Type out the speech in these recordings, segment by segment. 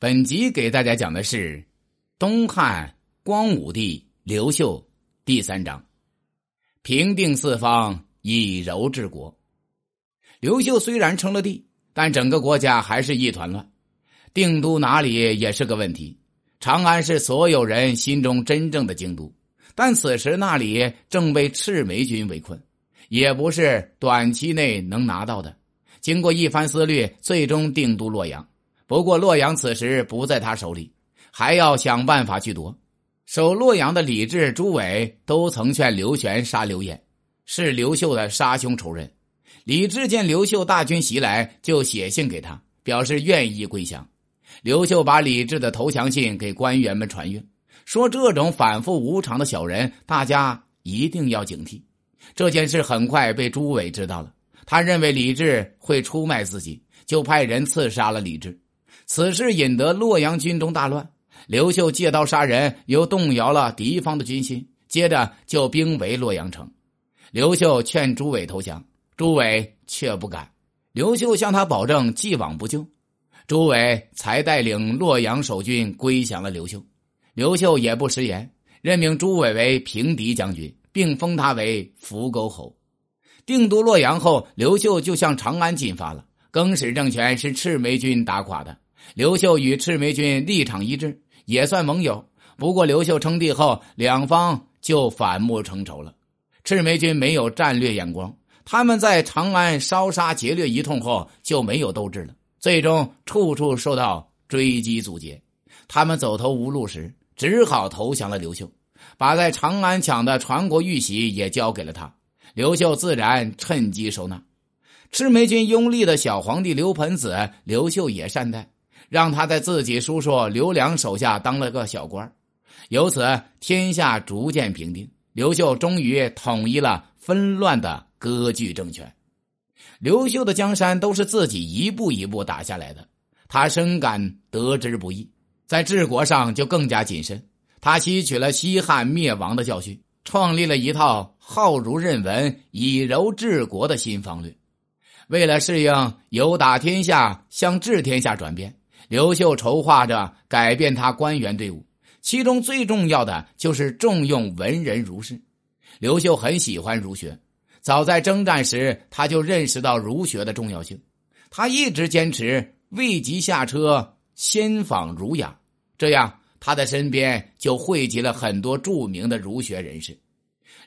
本集给大家讲的是东汉光武帝刘秀第三章，平定四方，以柔治国。刘秀虽然称了帝，但整个国家还是一团乱，定都哪里也是个问题。长安是所有人心中真正的京都，但此时那里正被赤眉军围困，也不是短期内能拿到的。经过一番思虑，最终定都洛阳。不过洛阳此时不在他手里，还要想办法去夺。守洛阳的李治、朱伟都曾劝刘玄杀刘演，是刘秀的杀兄仇人。李治见刘秀大军袭来，就写信给他，表示愿意归降。刘秀把李治的投降信给官员们传阅，说这种反复无常的小人，大家一定要警惕。这件事很快被朱伟知道了，他认为李治会出卖自己，就派人刺杀了李治。此事引得洛阳军中大乱，刘秀借刀杀人，又动摇了敌方的军心。接着就兵围洛阳城，刘秀劝朱伟投降，朱伟却不敢。刘秀向他保证既往不咎，朱伟才带领洛阳守军归降了刘秀。刘秀也不食言，任命朱伟为平敌将军，并封他为扶沟侯。定都洛阳后，刘秀就向长安进发了。更始政权是赤眉军打垮的。刘秀与赤眉军立场一致，也算盟友。不过刘秀称帝后，两方就反目成仇了。赤眉军没有战略眼光，他们在长安烧杀劫掠一通后，就没有斗志了。最终处处受到追击阻截，他们走投无路时，只好投降了刘秀，把在长安抢的传国玉玺也交给了他。刘秀自然趁机收纳。赤眉军拥立的小皇帝刘盆子，刘秀也善待。让他在自己叔叔刘良手下当了个小官由此天下逐渐平定。刘秀终于统一了纷乱的割据政权。刘秀的江山都是自己一步一步打下来的，他深感得之不易，在治国上就更加谨慎。他吸取了西汉灭亡的教训，创立了一套好儒任文、以柔治国的新方略。为了适应由打天下向治天下转变。刘秀筹划着改变他官员队伍，其中最重要的就是重用文人儒士。刘秀很喜欢儒学，早在征战时他就认识到儒学的重要性。他一直坚持未及下车先访儒雅，这样他的身边就汇集了很多著名的儒学人士。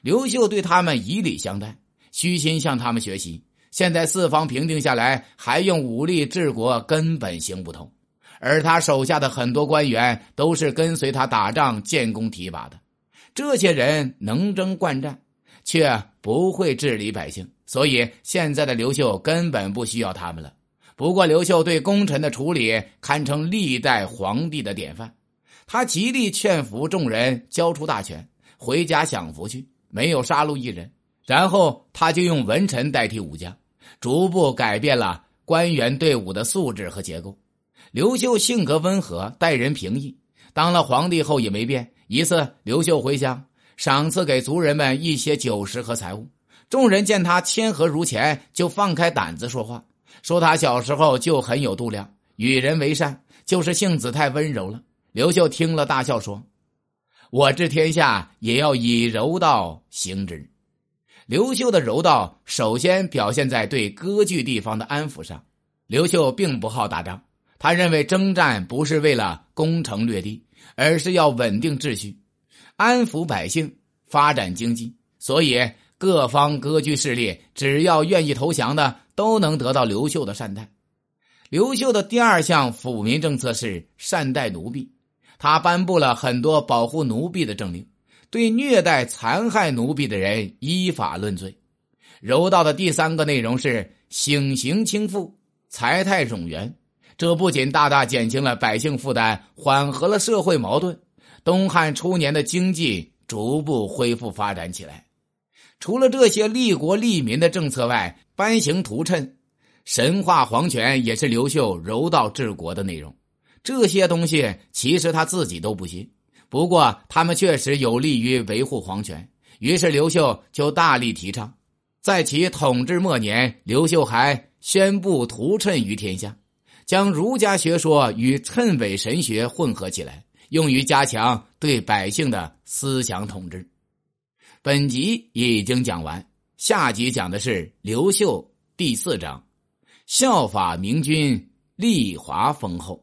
刘秀对他们以礼相待，虚心向他们学习。现在四方平定下来，还用武力治国，根本行不通。而他手下的很多官员都是跟随他打仗、建功提拔的，这些人能征惯战，却不会治理百姓，所以现在的刘秀根本不需要他们了。不过，刘秀对功臣的处理堪称历代皇帝的典范，他极力劝服众人交出大权，回家享福去，没有杀戮一人。然后，他就用文臣代替武将，逐步改变了官员队伍的素质和结构。刘秀性格温和，待人平易。当了皇帝后也没变。一次，刘秀回乡，赏赐给族人们一些酒食和财物。众人见他谦和如前，就放开胆子说话，说他小时候就很有度量，与人为善，就是性子太温柔了。刘秀听了，大笑说：“我治天下也要以柔道行之。”刘秀的柔道首先表现在对割据地方的安抚上。刘秀并不好打仗。他认为征战不是为了攻城略地，而是要稳定秩序、安抚百姓、发展经济。所以各方割据势力只要愿意投降的，都能得到刘秀的善待。刘秀的第二项抚民政策是善待奴婢，他颁布了很多保护奴婢的政令，对虐待残害奴婢的人依法论罪。柔道的第三个内容是省刑轻赋，财泰冗员。这不仅大大减轻了百姓负担，缓和了社会矛盾，东汉初年的经济逐步恢复发展起来。除了这些利国利民的政策外，颁行图谶、神话皇权也是刘秀柔道治国的内容。这些东西其实他自己都不信，不过他们确实有利于维护皇权，于是刘秀就大力提倡。在其统治末年，刘秀还宣布图谶于天下。将儒家学说与谶纬神学混合起来，用于加强对百姓的思想统治。本集已经讲完，下集讲的是刘秀第四章，效法明君，立华丰厚。